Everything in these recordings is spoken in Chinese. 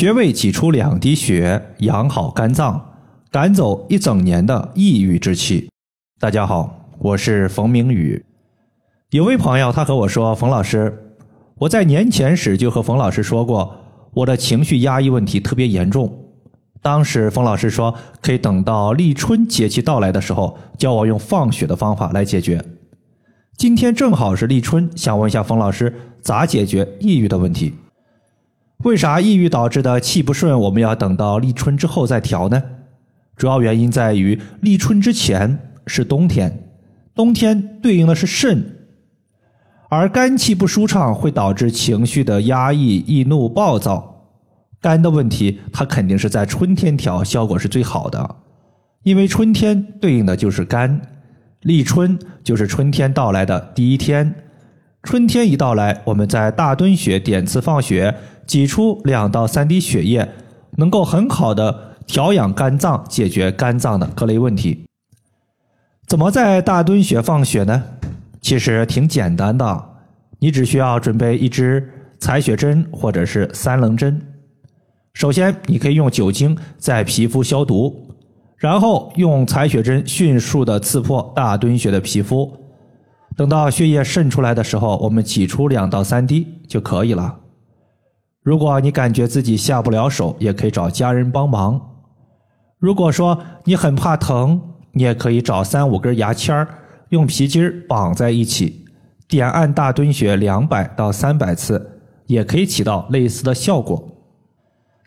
穴位挤出两滴血，养好肝脏，赶走一整年的抑郁之气。大家好，我是冯明宇。有位朋友他和我说：“冯老师，我在年前时就和冯老师说过，我的情绪压抑问题特别严重。当时冯老师说，可以等到立春节气到来的时候，教我用放血的方法来解决。今天正好是立春，想问一下冯老师，咋解决抑郁的问题？”为啥抑郁导致的气不顺，我们要等到立春之后再调呢？主要原因在于立春之前是冬天，冬天对应的是肾，而肝气不舒畅会导致情绪的压抑、易怒、暴躁。肝的问题，它肯定是在春天调，效果是最好的，因为春天对应的就是肝，立春就是春天到来的第一天。春天一到来，我们在大敦穴点刺放血，挤出两到三滴血液，能够很好的调养肝脏，解决肝脏的各类问题。怎么在大敦穴放血呢？其实挺简单的，你只需要准备一支采血针或者是三棱针。首先，你可以用酒精在皮肤消毒，然后用采血针迅速的刺破大敦穴的皮肤。等到血液渗出来的时候，我们挤出两到三滴就可以了。如果你感觉自己下不了手，也可以找家人帮忙。如果说你很怕疼，你也可以找三五根牙签儿，用皮筋绑在一起，点按大敦穴两百到三百次，也可以起到类似的效果。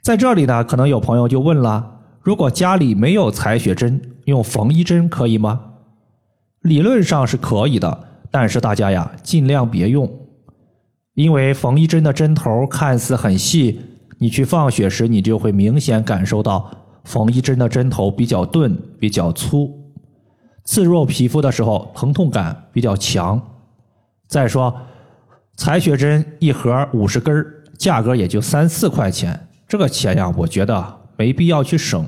在这里呢，可能有朋友就问了：如果家里没有采血针，用缝衣针可以吗？理论上是可以的。但是大家呀，尽量别用，因为缝衣针的针头看似很细，你去放血时，你就会明显感受到缝衣针的针头比较钝、比较粗，刺入皮肤的时候疼痛感比较强。再说，采血针一盒五十根价格也就三四块钱，这个钱呀，我觉得没必要去省。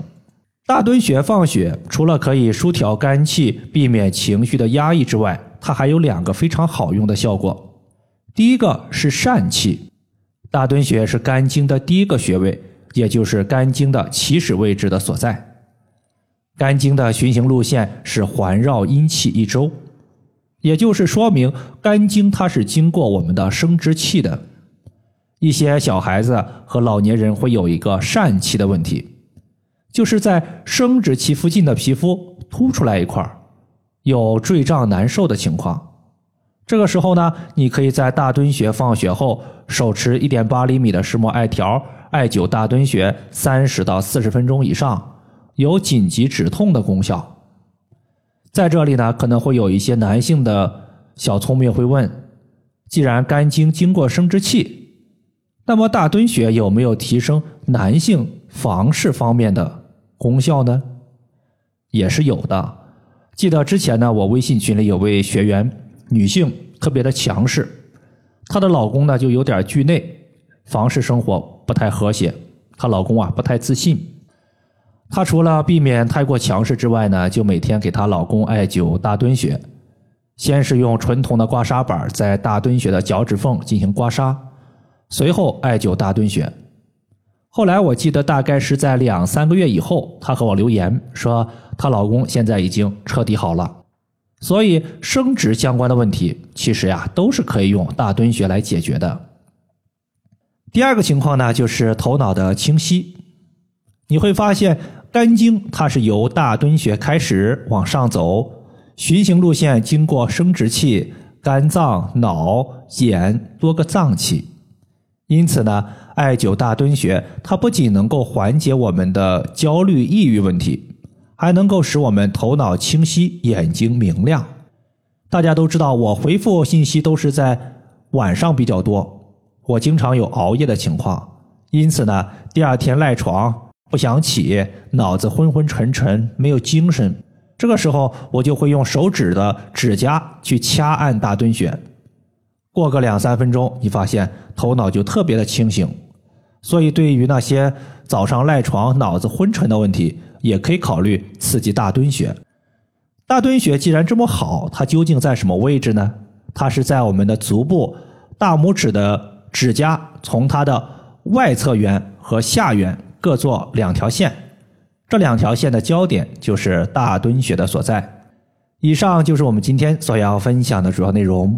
大敦穴放血，除了可以舒调肝气、避免情绪的压抑之外，它还有两个非常好用的效果。第一个是疝气，大敦穴是肝经的第一个穴位，也就是肝经的起始位置的所在。肝经的循行路线是环绕阴气一周，也就是说明肝经它是经过我们的生殖器的。一些小孩子和老年人会有一个疝气的问题，就是在生殖器附近的皮肤凸出来一块儿。有坠胀难受的情况，这个时候呢，你可以在大敦穴放血后，手持一点八厘米的石墨艾条，艾灸大敦穴三十到四十分钟以上，有紧急止痛的功效。在这里呢，可能会有一些男性的小聪明会问：既然肝经经过生殖器，那么大敦穴有没有提升男性房事方面的功效呢？也是有的。记得之前呢，我微信群里有位学员，女性特别的强势，她的老公呢就有点惧内，房事生活不太和谐，她老公啊不太自信。她除了避免太过强势之外呢，就每天给她老公艾灸大敦穴，先是用纯铜的刮痧板在大敦穴的脚趾缝进行刮痧，随后艾灸大敦穴。后来我记得大概是在两三个月以后，她和我留言说，她老公现在已经彻底好了。所以生殖相关的问题，其实呀都是可以用大敦穴来解决的。第二个情况呢，就是头脑的清晰。你会发现，肝经它是由大敦穴开始往上走，循行路线经过生殖器、肝脏、脑、眼多个脏器，因此呢。艾灸大敦穴，它不仅能够缓解我们的焦虑、抑郁问题，还能够使我们头脑清晰、眼睛明亮。大家都知道，我回复信息都是在晚上比较多，我经常有熬夜的情况，因此呢，第二天赖床不想起，脑子昏昏沉沉，没有精神。这个时候，我就会用手指的指甲去掐按大敦穴，过个两三分钟，你发现头脑就特别的清醒。所以，对于那些早上赖床、脑子昏沉的问题，也可以考虑刺激大敦穴。大敦穴既然这么好，它究竟在什么位置呢？它是在我们的足部大拇指的指甲从它的外侧缘和下缘各做两条线，这两条线的交点就是大敦穴的所在。以上就是我们今天所要分享的主要内容。